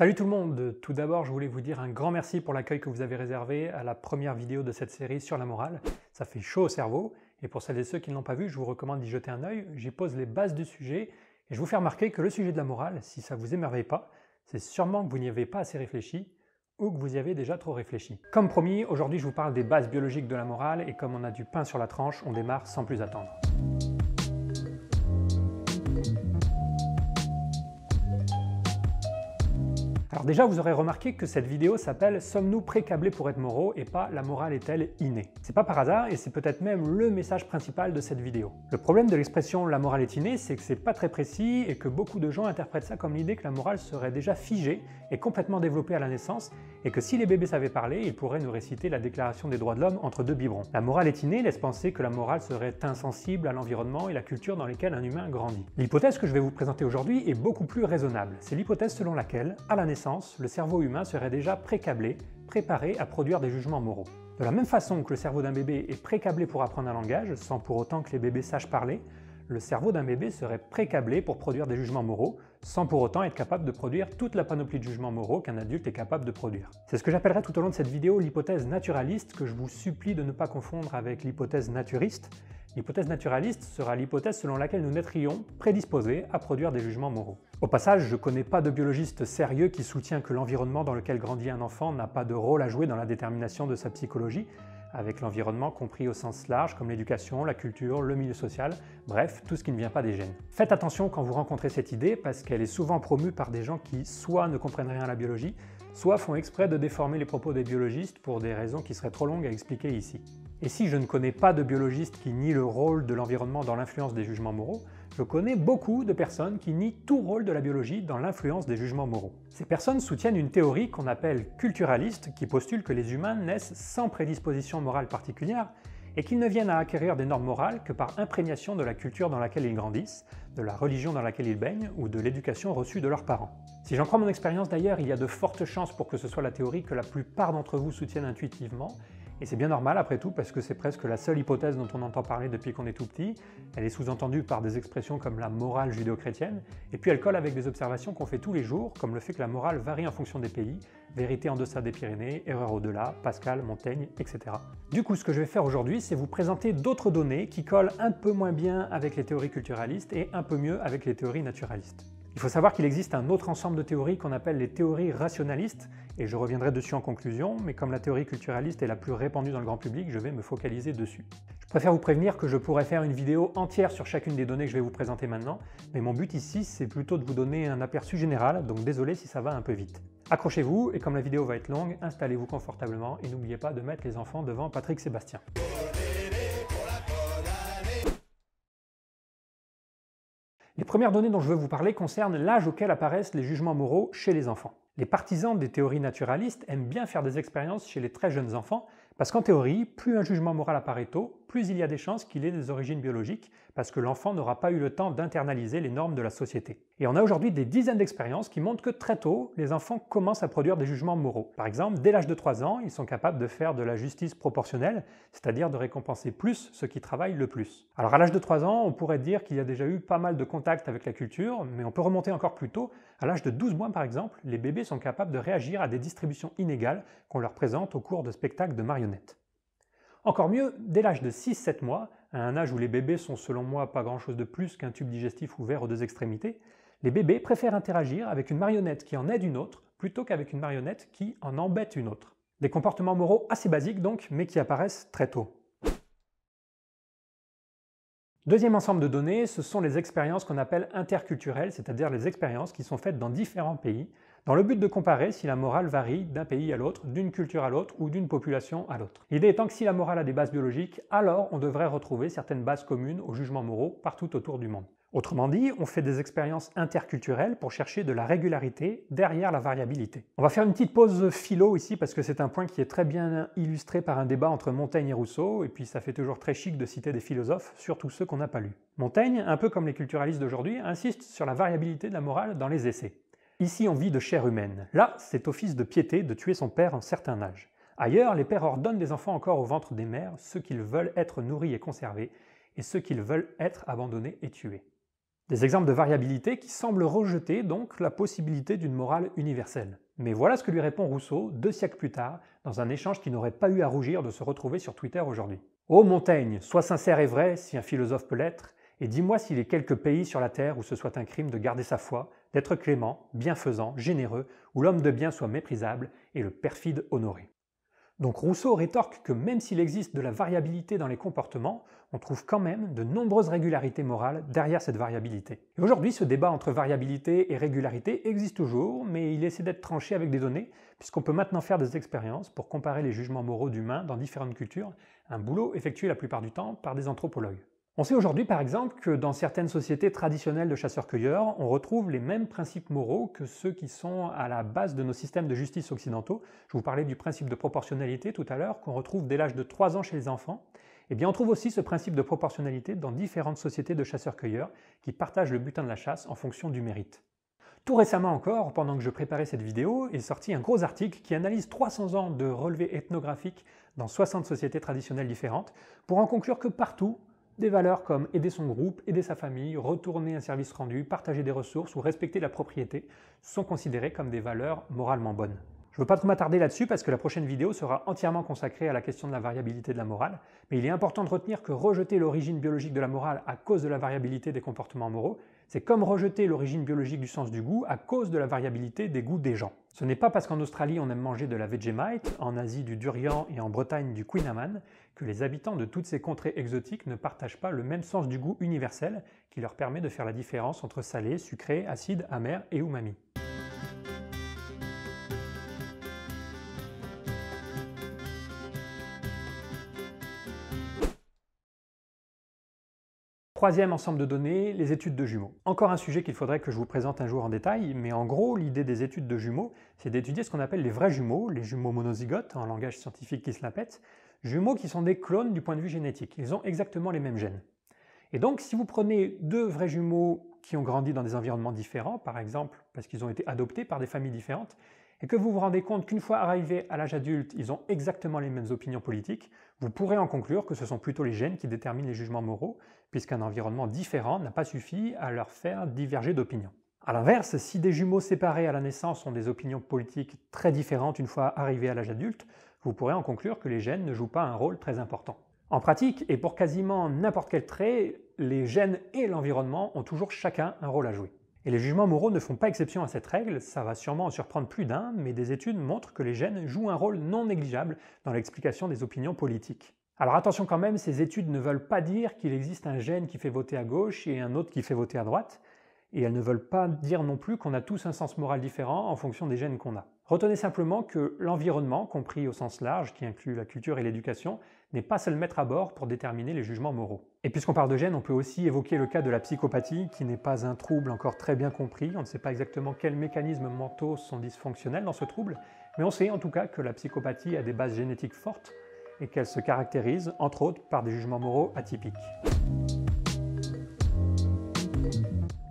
Salut tout le monde Tout d'abord, je voulais vous dire un grand merci pour l'accueil que vous avez réservé à la première vidéo de cette série sur la morale. Ça fait chaud au cerveau, et pour celles et ceux qui ne l'ont pas vu, je vous recommande d'y jeter un œil. J'y pose les bases du sujet, et je vous fais remarquer que le sujet de la morale, si ça vous émerveille pas, c'est sûrement que vous n'y avez pas assez réfléchi, ou que vous y avez déjà trop réfléchi. Comme promis, aujourd'hui je vous parle des bases biologiques de la morale, et comme on a du pain sur la tranche, on démarre sans plus attendre. Alors déjà, vous aurez remarqué que cette vidéo s'appelle « Sommes-nous précablés pour être moraux ?» et pas « La morale est-elle innée ?» C'est pas par hasard et c'est peut-être même le message principal de cette vidéo. Le problème de l'expression « la morale est innée », c'est que c'est pas très précis et que beaucoup de gens interprètent ça comme l'idée que la morale serait déjà figée et complètement développée à la naissance et que si les bébés savaient parler, ils pourraient nous réciter la Déclaration des droits de l'homme entre deux biberons. La morale est innée laisse penser que la morale serait insensible à l'environnement et la culture dans lesquelles un humain grandit. L'hypothèse que je vais vous présenter aujourd'hui est beaucoup plus raisonnable. C'est l'hypothèse selon laquelle, à la naissance, le cerveau humain serait déjà précablé, préparé à produire des jugements moraux. De la même façon que le cerveau d'un bébé est précablé pour apprendre un langage, sans pour autant que les bébés sachent parler, le cerveau d'un bébé serait précablé pour produire des jugements moraux, sans pour autant être capable de produire toute la panoplie de jugements moraux qu'un adulte est capable de produire. C'est ce que j'appellerai tout au long de cette vidéo l'hypothèse naturaliste, que je vous supplie de ne pas confondre avec l'hypothèse naturiste, L'hypothèse naturaliste sera l'hypothèse selon laquelle nous naîtrions prédisposés à produire des jugements moraux. Au passage, je ne connais pas de biologiste sérieux qui soutient que l'environnement dans lequel grandit un enfant n'a pas de rôle à jouer dans la détermination de sa psychologie, avec l'environnement compris au sens large comme l'éducation, la culture, le milieu social, bref, tout ce qui ne vient pas des gènes. Faites attention quand vous rencontrez cette idée parce qu'elle est souvent promue par des gens qui soit ne comprennent rien à la biologie, soit font exprès de déformer les propos des biologistes pour des raisons qui seraient trop longues à expliquer ici. Et si je ne connais pas de biologiste qui nie le rôle de l'environnement dans l'influence des jugements moraux, je connais beaucoup de personnes qui nient tout rôle de la biologie dans l'influence des jugements moraux. Ces personnes soutiennent une théorie qu'on appelle culturaliste qui postule que les humains naissent sans prédisposition morale particulière et qu'ils ne viennent à acquérir des normes morales que par imprégnation de la culture dans laquelle ils grandissent, de la religion dans laquelle ils baignent ou de l'éducation reçue de leurs parents. Si j'en crois mon expérience d'ailleurs, il y a de fortes chances pour que ce soit la théorie que la plupart d'entre vous soutiennent intuitivement et c'est bien normal après tout parce que c'est presque la seule hypothèse dont on entend parler depuis qu'on est tout petit. Elle est sous-entendue par des expressions comme la morale judéo-chrétienne, et puis elle colle avec des observations qu'on fait tous les jours, comme le fait que la morale varie en fonction des pays, vérité en deçà des Pyrénées, erreur au-delà, Pascal, Montaigne, etc. Du coup, ce que je vais faire aujourd'hui, c'est vous présenter d'autres données qui collent un peu moins bien avec les théories culturalistes et un peu mieux avec les théories naturalistes. Il faut savoir qu'il existe un autre ensemble de théories qu'on appelle les théories rationalistes, et je reviendrai dessus en conclusion, mais comme la théorie culturaliste est la plus répandue dans le grand public, je vais me focaliser dessus. Je préfère vous prévenir que je pourrais faire une vidéo entière sur chacune des données que je vais vous présenter maintenant, mais mon but ici c'est plutôt de vous donner un aperçu général, donc désolé si ça va un peu vite. Accrochez-vous, et comme la vidéo va être longue, installez-vous confortablement et n'oubliez pas de mettre les enfants devant Patrick Sébastien. Les premières données dont je veux vous parler concernent l'âge auquel apparaissent les jugements moraux chez les enfants. Les partisans des théories naturalistes aiment bien faire des expériences chez les très jeunes enfants parce qu'en théorie, plus un jugement moral apparaît tôt, plus il y a des chances qu'il ait des origines biologiques, parce que l'enfant n'aura pas eu le temps d'internaliser les normes de la société. Et on a aujourd'hui des dizaines d'expériences qui montrent que très tôt, les enfants commencent à produire des jugements moraux. Par exemple, dès l'âge de 3 ans, ils sont capables de faire de la justice proportionnelle, c'est-à-dire de récompenser plus ceux qui travaillent le plus. Alors à l'âge de 3 ans, on pourrait dire qu'il y a déjà eu pas mal de contacts avec la culture, mais on peut remonter encore plus tôt. À l'âge de 12 mois par exemple, les bébés sont capables de réagir à des distributions inégales qu'on leur présente au cours de spectacles de marionnettes. Encore mieux, dès l'âge de 6-7 mois, à un âge où les bébés sont selon moi pas grand-chose de plus qu'un tube digestif ouvert aux deux extrémités, les bébés préfèrent interagir avec une marionnette qui en aide une autre plutôt qu'avec une marionnette qui en embête une autre. Des comportements moraux assez basiques donc, mais qui apparaissent très tôt. Deuxième ensemble de données, ce sont les expériences qu'on appelle interculturelles, c'est-à-dire les expériences qui sont faites dans différents pays, dans le but de comparer si la morale varie d'un pays à l'autre, d'une culture à l'autre ou d'une population à l'autre. L'idée étant que si la morale a des bases biologiques, alors on devrait retrouver certaines bases communes aux jugements moraux partout autour du monde. Autrement dit, on fait des expériences interculturelles pour chercher de la régularité derrière la variabilité. On va faire une petite pause philo ici parce que c'est un point qui est très bien illustré par un débat entre Montaigne et Rousseau, et puis ça fait toujours très chic de citer des philosophes, surtout ceux qu'on n'a pas lus. Montaigne, un peu comme les culturalistes d'aujourd'hui, insiste sur la variabilité de la morale dans les essais. Ici, on vit de chair humaine. Là, c'est office de piété de tuer son père en certain âge. Ailleurs, les pères ordonnent des enfants encore au ventre des mères, ceux qu'ils veulent être nourris et conservés, et ceux qu'ils veulent être abandonnés et tués. Des exemples de variabilité qui semblent rejeter donc la possibilité d'une morale universelle. Mais voilà ce que lui répond Rousseau deux siècles plus tard, dans un échange qui n'aurait pas eu à rougir de se retrouver sur Twitter aujourd'hui. Ô Montaigne, sois sincère et vrai, si un philosophe peut l'être, et dis-moi s'il est quelque pays sur la terre où ce soit un crime de garder sa foi, d'être clément, bienfaisant, généreux, où l'homme de bien soit méprisable et le perfide honoré. Donc Rousseau rétorque que même s'il existe de la variabilité dans les comportements, on trouve quand même de nombreuses régularités morales derrière cette variabilité. Aujourd'hui, ce débat entre variabilité et régularité existe toujours, mais il essaie d'être tranché avec des données, puisqu'on peut maintenant faire des expériences pour comparer les jugements moraux d'humains dans différentes cultures, un boulot effectué la plupart du temps par des anthropologues. On sait aujourd'hui par exemple que dans certaines sociétés traditionnelles de chasseurs-cueilleurs, on retrouve les mêmes principes moraux que ceux qui sont à la base de nos systèmes de justice occidentaux. Je vous parlais du principe de proportionnalité tout à l'heure, qu'on retrouve dès l'âge de 3 ans chez les enfants. Eh bien, on trouve aussi ce principe de proportionnalité dans différentes sociétés de chasseurs-cueilleurs qui partagent le butin de la chasse en fonction du mérite. Tout récemment encore, pendant que je préparais cette vidéo, est sorti un gros article qui analyse 300 ans de relevés ethnographiques dans 60 sociétés traditionnelles différentes pour en conclure que partout, des valeurs comme aider son groupe, aider sa famille, retourner un service rendu, partager des ressources ou respecter la propriété sont considérées comme des valeurs moralement bonnes. Je ne veux pas trop m'attarder là-dessus parce que la prochaine vidéo sera entièrement consacrée à la question de la variabilité de la morale, mais il est important de retenir que rejeter l'origine biologique de la morale à cause de la variabilité des comportements moraux, c'est comme rejeter l'origine biologique du sens du goût à cause de la variabilité des goûts des gens. Ce n'est pas parce qu'en Australie on aime manger de la Vegemite, en Asie du durian et en Bretagne du Queen Amman que les habitants de toutes ces contrées exotiques ne partagent pas le même sens du goût universel qui leur permet de faire la différence entre salé, sucré, acide, amer et umami. Troisième ensemble de données, les études de jumeaux. Encore un sujet qu'il faudrait que je vous présente un jour en détail, mais en gros, l'idée des études de jumeaux, c'est d'étudier ce qu'on appelle les vrais jumeaux, les jumeaux monozygotes, en langage scientifique qui se la jumeaux qui sont des clones du point de vue génétique. Ils ont exactement les mêmes gènes. Et donc, si vous prenez deux vrais jumeaux qui ont grandi dans des environnements différents, par exemple parce qu'ils ont été adoptés par des familles différentes, et que vous vous rendez compte qu'une fois arrivés à l'âge adulte, ils ont exactement les mêmes opinions politiques, vous pourrez en conclure que ce sont plutôt les gènes qui déterminent les jugements moraux, puisqu'un environnement différent n'a pas suffi à leur faire diverger d'opinion. A l'inverse, si des jumeaux séparés à la naissance ont des opinions politiques très différentes une fois arrivés à l'âge adulte, vous pourrez en conclure que les gènes ne jouent pas un rôle très important. En pratique, et pour quasiment n'importe quel trait, les gènes et l'environnement ont toujours chacun un rôle à jouer. Et les jugements moraux ne font pas exception à cette règle, ça va sûrement en surprendre plus d'un, mais des études montrent que les gènes jouent un rôle non négligeable dans l'explication des opinions politiques. Alors attention quand même, ces études ne veulent pas dire qu'il existe un gène qui fait voter à gauche et un autre qui fait voter à droite, et elles ne veulent pas dire non plus qu'on a tous un sens moral différent en fonction des gènes qu'on a. Retenez simplement que l'environnement, compris au sens large, qui inclut la culture et l'éducation, n'est pas seul maître à bord pour déterminer les jugements moraux. Et puisqu'on parle de gènes, on peut aussi évoquer le cas de la psychopathie, qui n'est pas un trouble encore très bien compris. On ne sait pas exactement quels mécanismes mentaux sont dysfonctionnels dans ce trouble, mais on sait en tout cas que la psychopathie a des bases génétiques fortes et qu'elle se caractérise, entre autres, par des jugements moraux atypiques.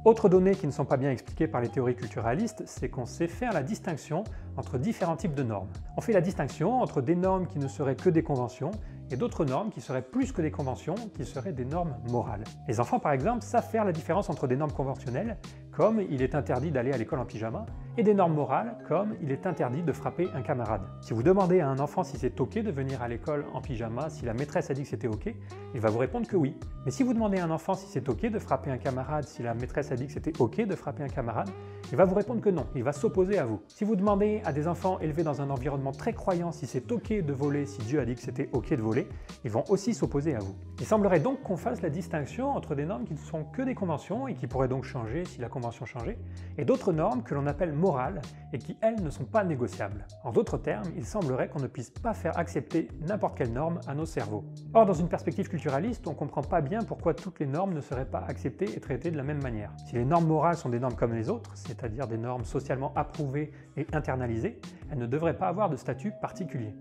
Autres données qui ne sont pas bien expliquées par les théories culturalistes, c'est qu'on sait faire la distinction entre différents types de normes. On fait la distinction entre des normes qui ne seraient que des conventions et d'autres normes qui seraient plus que des conventions, qui seraient des normes morales. Les enfants, par exemple, savent faire la différence entre des normes conventionnelles, comme il est interdit d'aller à l'école en pyjama, et des normes morales, comme il est interdit de frapper un camarade. Si vous demandez à un enfant si c'est ok de venir à l'école en pyjama, si la maîtresse a dit que c'était ok, il va vous répondre que oui. Mais si vous demandez à un enfant si c'est ok de frapper un camarade, si la maîtresse a dit que c'était ok de frapper un camarade, il va vous répondre que non, il va s'opposer à vous. Si vous demandez à des enfants élevés dans un environnement très croyant si c'est ok de voler, si Dieu a dit que c'était ok de voler, ils vont aussi s'opposer à vous. Il semblerait donc qu'on fasse la distinction entre des normes qui ne sont que des conventions et qui pourraient donc changer si la convention changeait, et d'autres normes que l'on appelle morales et qui, elles, ne sont pas négociables. En d'autres termes, il semblerait qu'on ne puisse pas faire accepter n'importe quelle norme à nos cerveaux. Or, dans une perspective culturaliste, on ne comprend pas bien pourquoi toutes les normes ne seraient pas acceptées et traitées de la même manière. Si les normes morales sont des normes comme les autres, c'est-à-dire des normes socialement approuvées et internalisées, elles ne devraient pas avoir de statut particulier.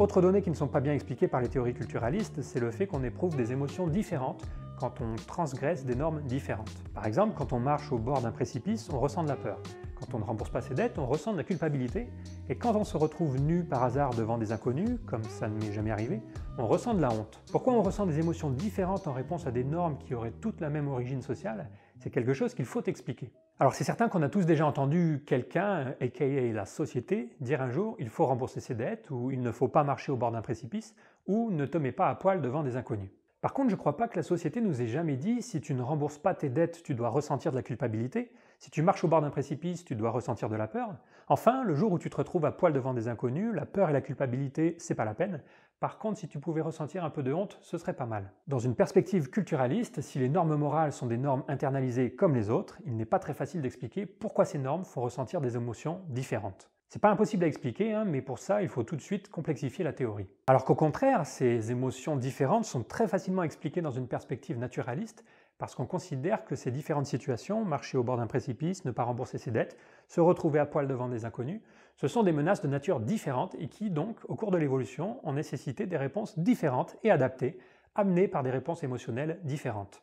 Autre donnée qui ne sont pas bien expliquées par les théories culturalistes, c'est le fait qu'on éprouve des émotions différentes quand on transgresse des normes différentes. Par exemple, quand on marche au bord d'un précipice, on ressent de la peur. Quand on ne rembourse pas ses dettes, on ressent de la culpabilité, et quand on se retrouve nu par hasard devant des inconnus, comme ça ne m'est jamais arrivé, on ressent de la honte. Pourquoi on ressent des émotions différentes en réponse à des normes qui auraient toutes la même origine sociale? C'est quelque chose qu'il faut expliquer. Alors c'est certain qu'on a tous déjà entendu quelqu'un, aka la société, dire un jour il faut rembourser ses dettes, ou il ne faut pas marcher au bord d'un précipice, ou ne te mets pas à poil devant des inconnus. Par contre, je ne crois pas que la société nous ait jamais dit si tu ne rembourses pas tes dettes, tu dois ressentir de la culpabilité, si tu marches au bord d'un précipice, tu dois ressentir de la peur. Enfin, le jour où tu te retrouves à poil devant des inconnus, la peur et la culpabilité, c'est pas la peine. Par contre, si tu pouvais ressentir un peu de honte, ce serait pas mal. Dans une perspective culturaliste, si les normes morales sont des normes internalisées comme les autres, il n'est pas très facile d'expliquer pourquoi ces normes font ressentir des émotions différentes. C'est pas impossible à expliquer, hein, mais pour ça, il faut tout de suite complexifier la théorie. Alors qu'au contraire, ces émotions différentes sont très facilement expliquées dans une perspective naturaliste, parce qu'on considère que ces différentes situations, marcher au bord d'un précipice, ne pas rembourser ses dettes, se retrouver à poil devant des inconnus, ce sont des menaces de nature différente et qui, donc, au cours de l'évolution, ont nécessité des réponses différentes et adaptées, amenées par des réponses émotionnelles différentes.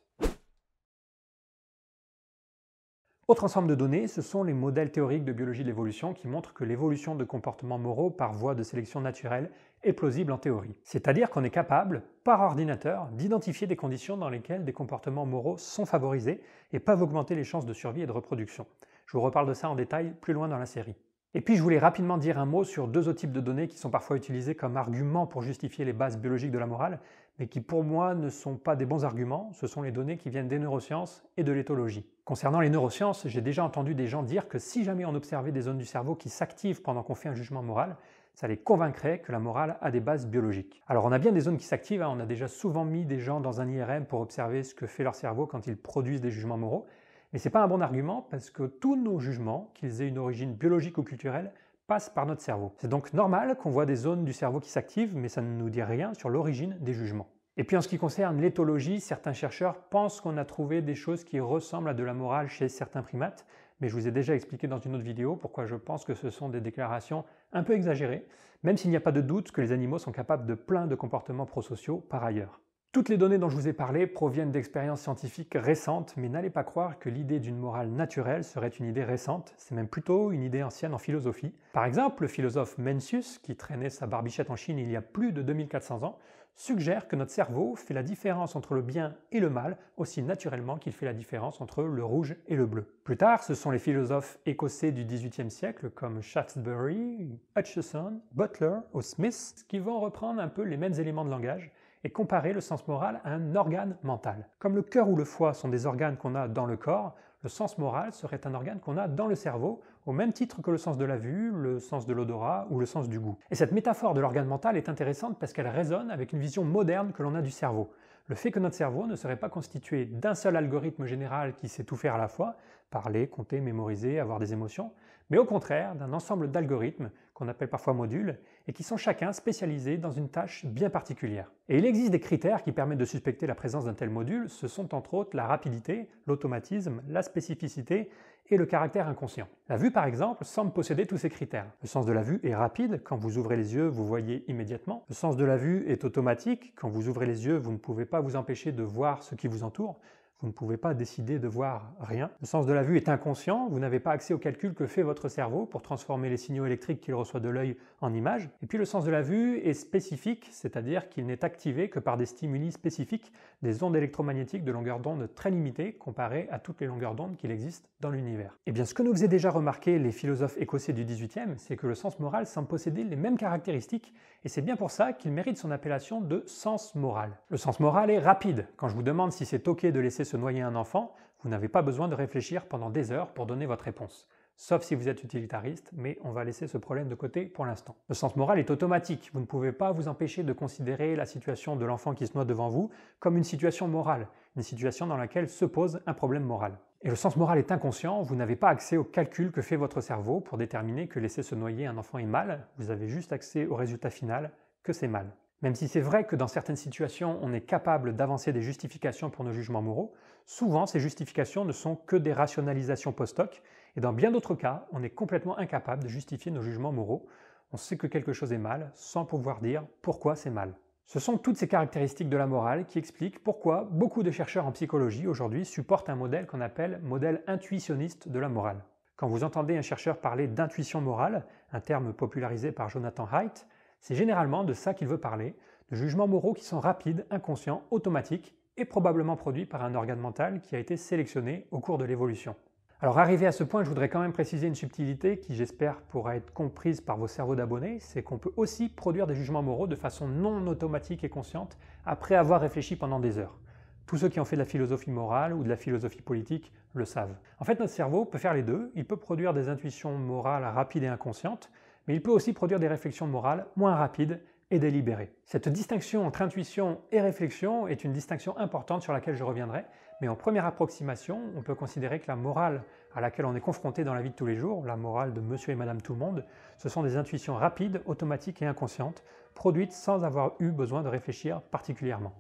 Autre ensemble de données, ce sont les modèles théoriques de biologie de l'évolution qui montrent que l'évolution de comportements moraux par voie de sélection naturelle est plausible en théorie. C'est-à-dire qu'on est capable, par ordinateur, d'identifier des conditions dans lesquelles des comportements moraux sont favorisés et peuvent augmenter les chances de survie et de reproduction. Je vous reparle de ça en détail plus loin dans la série. Et puis je voulais rapidement dire un mot sur deux autres types de données qui sont parfois utilisées comme arguments pour justifier les bases biologiques de la morale, mais qui pour moi ne sont pas des bons arguments, ce sont les données qui viennent des neurosciences et de l'éthologie. Concernant les neurosciences, j'ai déjà entendu des gens dire que si jamais on observait des zones du cerveau qui s'activent pendant qu'on fait un jugement moral, ça les convaincrait que la morale a des bases biologiques. Alors on a bien des zones qui s'activent, hein. on a déjà souvent mis des gens dans un IRM pour observer ce que fait leur cerveau quand ils produisent des jugements moraux, mais ce n'est pas un bon argument parce que tous nos jugements, qu'ils aient une origine biologique ou culturelle, passent par notre cerveau. C'est donc normal qu'on voit des zones du cerveau qui s'activent, mais ça ne nous dit rien sur l'origine des jugements. Et puis en ce qui concerne l'éthologie, certains chercheurs pensent qu'on a trouvé des choses qui ressemblent à de la morale chez certains primates, mais je vous ai déjà expliqué dans une autre vidéo pourquoi je pense que ce sont des déclarations un peu exagérées, même s'il n'y a pas de doute que les animaux sont capables de plein de comportements prosociaux par ailleurs. Toutes les données dont je vous ai parlé proviennent d'expériences scientifiques récentes, mais n'allez pas croire que l'idée d'une morale naturelle serait une idée récente, c'est même plutôt une idée ancienne en philosophie. Par exemple, le philosophe Mencius, qui traînait sa barbichette en Chine il y a plus de 2400 ans, suggère que notre cerveau fait la différence entre le bien et le mal aussi naturellement qu'il fait la différence entre le rouge et le bleu. Plus tard, ce sont les philosophes écossais du XVIIIe siècle comme Shaftesbury, Hutcheson, Butler ou Smith qui vont reprendre un peu les mêmes éléments de langage et comparer le sens moral à un organe mental. Comme le cœur ou le foie sont des organes qu'on a dans le corps, le sens moral serait un organe qu'on a dans le cerveau, au même titre que le sens de la vue, le sens de l'odorat ou le sens du goût. Et cette métaphore de l'organe mental est intéressante parce qu'elle résonne avec une vision moderne que l'on a du cerveau. Le fait que notre cerveau ne serait pas constitué d'un seul algorithme général qui sait tout faire à la fois, parler, compter, mémoriser, avoir des émotions, mais au contraire d'un ensemble d'algorithmes qu'on appelle parfois modules et qui sont chacun spécialisés dans une tâche bien particulière. Et il existe des critères qui permettent de suspecter la présence d'un tel module, ce sont entre autres la rapidité, l'automatisme, la spécificité et le caractère inconscient. La vue par exemple semble posséder tous ces critères. Le sens de la vue est rapide, quand vous ouvrez les yeux vous voyez immédiatement. Le sens de la vue est automatique, quand vous ouvrez les yeux vous ne pouvez pas vous empêcher de voir ce qui vous entoure. Vous ne pouvez pas décider de voir rien. Le sens de la vue est inconscient, vous n'avez pas accès au calcul que fait votre cerveau pour transformer les signaux électriques qu'il reçoit de l'œil en images. Et puis le sens de la vue est spécifique, c'est-à-dire qu'il n'est activé que par des stimuli spécifiques, des ondes électromagnétiques de longueur d'onde très limitées comparées à toutes les longueurs d'onde qu'il existe dans l'univers. Et eh bien ce que nous faisaient déjà remarquer les philosophes écossais du 18e, c'est que le sens moral semble posséder les mêmes caractéristiques et c'est bien pour ça qu'il mérite son appellation de sens moral. Le sens moral est rapide. Quand je vous demande si c'est ok de laisser se noyer un enfant, vous n'avez pas besoin de réfléchir pendant des heures pour donner votre réponse. Sauf si vous êtes utilitariste, mais on va laisser ce problème de côté pour l'instant. Le sens moral est automatique. Vous ne pouvez pas vous empêcher de considérer la situation de l'enfant qui se noie devant vous comme une situation morale, une situation dans laquelle se pose un problème moral. Et le sens moral est inconscient, vous n'avez pas accès au calcul que fait votre cerveau pour déterminer que laisser se noyer un enfant est mal, vous avez juste accès au résultat final que c'est mal. Même si c'est vrai que dans certaines situations, on est capable d'avancer des justifications pour nos jugements moraux, souvent ces justifications ne sont que des rationalisations post-hoc, et dans bien d'autres cas, on est complètement incapable de justifier nos jugements moraux. On sait que quelque chose est mal sans pouvoir dire pourquoi c'est mal. Ce sont toutes ces caractéristiques de la morale qui expliquent pourquoi beaucoup de chercheurs en psychologie aujourd'hui supportent un modèle qu'on appelle modèle intuitionniste de la morale. Quand vous entendez un chercheur parler d'intuition morale, un terme popularisé par Jonathan Haidt, c'est généralement de ça qu'il veut parler, de jugements moraux qui sont rapides, inconscients, automatiques et probablement produits par un organe mental qui a été sélectionné au cours de l'évolution. Alors arrivé à ce point, je voudrais quand même préciser une subtilité qui j'espère pourra être comprise par vos cerveaux d'abonnés, c'est qu'on peut aussi produire des jugements moraux de façon non automatique et consciente après avoir réfléchi pendant des heures. Tous ceux qui ont fait de la philosophie morale ou de la philosophie politique le savent. En fait, notre cerveau peut faire les deux, il peut produire des intuitions morales rapides et inconscientes, mais il peut aussi produire des réflexions morales moins rapides et délibérées. Cette distinction entre intuition et réflexion est une distinction importante sur laquelle je reviendrai, mais en première approximation, on peut considérer que la morale à laquelle on est confronté dans la vie de tous les jours, la morale de monsieur et madame tout le monde, ce sont des intuitions rapides, automatiques et inconscientes, produites sans avoir eu besoin de réfléchir particulièrement.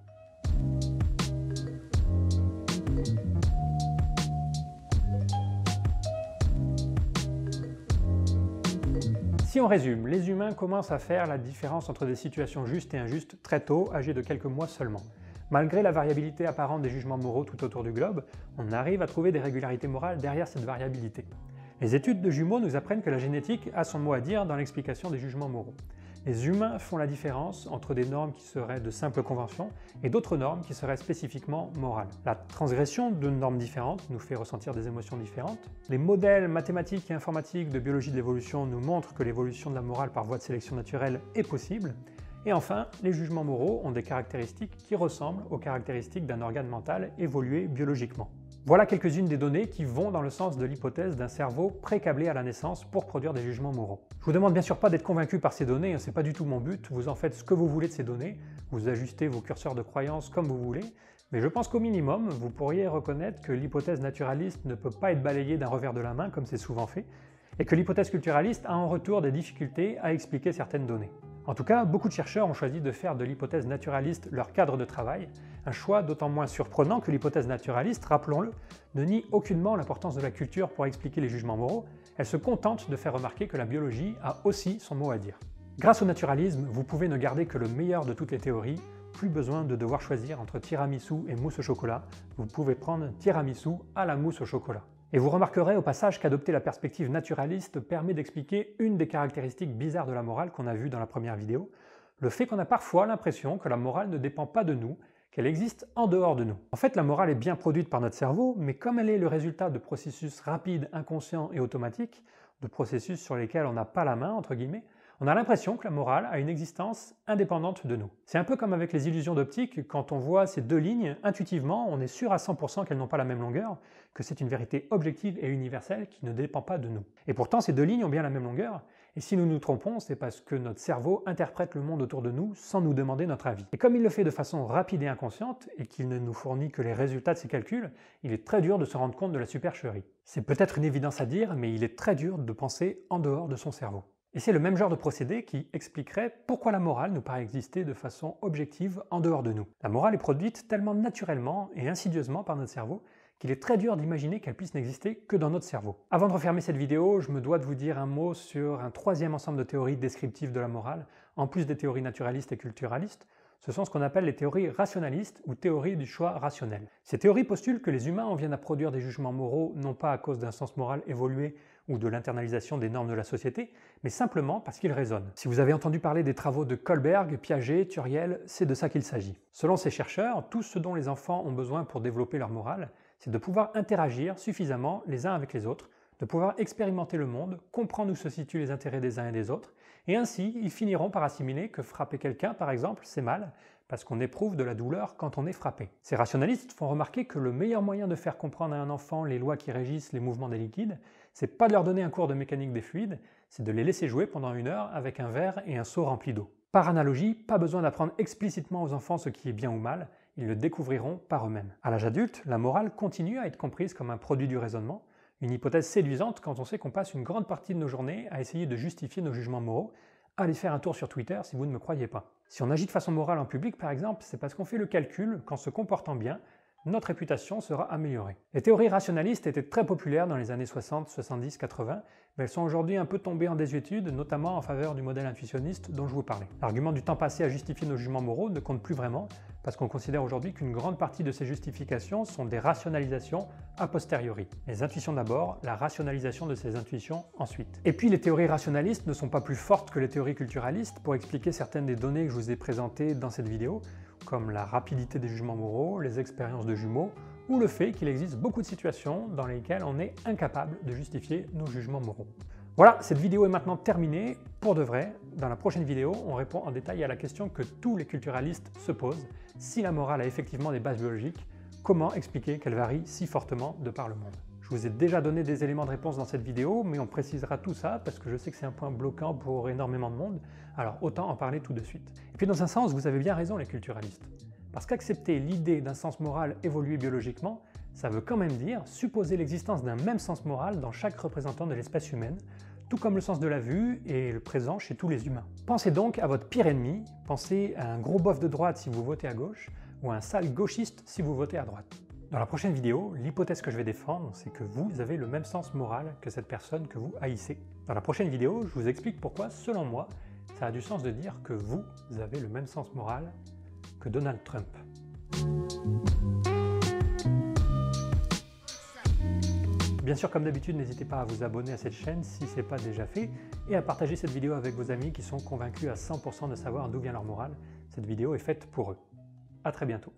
Si on résume, les humains commencent à faire la différence entre des situations justes et injustes très tôt, âgés de quelques mois seulement. Malgré la variabilité apparente des jugements moraux tout autour du globe, on arrive à trouver des régularités morales derrière cette variabilité. Les études de jumeaux nous apprennent que la génétique a son mot à dire dans l'explication des jugements moraux. Les humains font la différence entre des normes qui seraient de simples conventions et d'autres normes qui seraient spécifiquement morales. La transgression de normes différentes nous fait ressentir des émotions différentes. Les modèles mathématiques et informatiques de biologie de l'évolution nous montrent que l'évolution de la morale par voie de sélection naturelle est possible. Et enfin, les jugements moraux ont des caractéristiques qui ressemblent aux caractéristiques d'un organe mental évolué biologiquement. Voilà quelques-unes des données qui vont dans le sens de l'hypothèse d'un cerveau pré-câblé à la naissance pour produire des jugements moraux. Je vous demande bien sûr pas d'être convaincu par ces données, hein, c'est pas du tout mon but, vous en faites ce que vous voulez de ces données, vous ajustez vos curseurs de croyance comme vous voulez, mais je pense qu'au minimum, vous pourriez reconnaître que l'hypothèse naturaliste ne peut pas être balayée d'un revers de la main comme c'est souvent fait, et que l'hypothèse culturaliste a en retour des difficultés à expliquer certaines données. En tout cas, beaucoup de chercheurs ont choisi de faire de l'hypothèse naturaliste leur cadre de travail, un choix d'autant moins surprenant que l'hypothèse naturaliste, rappelons-le, ne nie aucunement l'importance de la culture pour expliquer les jugements moraux, elle se contente de faire remarquer que la biologie a aussi son mot à dire. Grâce au naturalisme, vous pouvez ne garder que le meilleur de toutes les théories, plus besoin de devoir choisir entre tiramisu et mousse au chocolat, vous pouvez prendre tiramisu à la mousse au chocolat. Et vous remarquerez au passage qu'adopter la perspective naturaliste permet d'expliquer une des caractéristiques bizarres de la morale qu'on a vues dans la première vidéo, le fait qu'on a parfois l'impression que la morale ne dépend pas de nous, qu'elle existe en dehors de nous. En fait, la morale est bien produite par notre cerveau, mais comme elle est le résultat de processus rapides, inconscients et automatiques, de processus sur lesquels on n'a pas la main, entre guillemets, on a l'impression que la morale a une existence indépendante de nous. C'est un peu comme avec les illusions d'optique, quand on voit ces deux lignes, intuitivement, on est sûr à 100% qu'elles n'ont pas la même longueur, que c'est une vérité objective et universelle qui ne dépend pas de nous. Et pourtant, ces deux lignes ont bien la même longueur, et si nous nous trompons, c'est parce que notre cerveau interprète le monde autour de nous sans nous demander notre avis. Et comme il le fait de façon rapide et inconsciente, et qu'il ne nous fournit que les résultats de ses calculs, il est très dur de se rendre compte de la supercherie. C'est peut-être une évidence à dire, mais il est très dur de penser en dehors de son cerveau. Et c'est le même genre de procédé qui expliquerait pourquoi la morale nous paraît exister de façon objective en dehors de nous. La morale est produite tellement naturellement et insidieusement par notre cerveau qu'il est très dur d'imaginer qu'elle puisse n'exister que dans notre cerveau. Avant de refermer cette vidéo, je me dois de vous dire un mot sur un troisième ensemble de théories descriptives de la morale, en plus des théories naturalistes et culturalistes, ce sont ce qu'on appelle les théories rationalistes ou théories du choix rationnel. Ces théories postulent que les humains en viennent à produire des jugements moraux non pas à cause d'un sens moral évolué ou de l'internalisation des normes de la société, mais simplement parce qu'ils raisonnent. Si vous avez entendu parler des travaux de Kohlberg, Piaget, Turiel, c'est de ça qu'il s'agit. Selon ces chercheurs, tout ce dont les enfants ont besoin pour développer leur morale, c'est de pouvoir interagir suffisamment les uns avec les autres, de pouvoir expérimenter le monde, comprendre où se situent les intérêts des uns et des autres, et ainsi ils finiront par assimiler que frapper quelqu'un, par exemple, c'est mal, parce qu'on éprouve de la douleur quand on est frappé. Ces rationalistes font remarquer que le meilleur moyen de faire comprendre à un enfant les lois qui régissent les mouvements des liquides, c'est pas de leur donner un cours de mécanique des fluides, c'est de les laisser jouer pendant une heure avec un verre et un seau rempli d'eau. Par analogie, pas besoin d'apprendre explicitement aux enfants ce qui est bien ou mal, ils le découvriront par eux-mêmes. À l'âge adulte, la morale continue à être comprise comme un produit du raisonnement, une hypothèse séduisante quand on sait qu'on passe une grande partie de nos journées à essayer de justifier nos jugements moraux. Allez faire un tour sur Twitter si vous ne me croyez pas. Si on agit de façon morale en public, par exemple, c'est parce qu'on fait le calcul qu'en se comportant bien, notre réputation sera améliorée. Les théories rationalistes étaient très populaires dans les années 60, 70, 80, mais elles sont aujourd'hui un peu tombées en désuétude, notamment en faveur du modèle intuitionniste dont je vous parlais. L'argument du temps passé à justifier nos jugements moraux ne compte plus vraiment, parce qu'on considère aujourd'hui qu'une grande partie de ces justifications sont des rationalisations a posteriori. Les intuitions d'abord, la rationalisation de ces intuitions ensuite. Et puis les théories rationalistes ne sont pas plus fortes que les théories culturalistes pour expliquer certaines des données que je vous ai présentées dans cette vidéo, comme la rapidité des jugements moraux, les expériences de jumeaux, ou le fait qu'il existe beaucoup de situations dans lesquelles on est incapable de justifier nos jugements moraux. Voilà, cette vidéo est maintenant terminée. Pour de vrai, dans la prochaine vidéo, on répond en détail à la question que tous les culturalistes se posent. Si la morale a effectivement des bases biologiques, comment expliquer qu'elle varie si fortement de par le monde? Je vous ai déjà donné des éléments de réponse dans cette vidéo, mais on précisera tout ça parce que je sais que c'est un point bloquant pour énormément de monde, alors autant en parler tout de suite. Et puis dans un sens, vous avez bien raison les culturalistes. Parce qu'accepter l'idée d'un sens moral évolué biologiquement, ça veut quand même dire supposer l'existence d'un même sens moral dans chaque représentant de l'espèce humaine, tout comme le sens de la vue est le présent chez tous les humains. Pensez donc à votre pire ennemi, pensez à un gros bof de droite si vous votez à gauche, ou à un sale gauchiste si vous votez à droite. Dans la prochaine vidéo, l'hypothèse que je vais défendre, c'est que vous avez le même sens moral que cette personne que vous haïssez. Dans la prochaine vidéo, je vous explique pourquoi, selon moi, ça a du sens de dire que vous avez le même sens moral que Donald Trump. Bien sûr, comme d'habitude, n'hésitez pas à vous abonner à cette chaîne si ce n'est pas déjà fait et à partager cette vidéo avec vos amis qui sont convaincus à 100% de savoir d'où vient leur morale. Cette vidéo est faite pour eux. A très bientôt.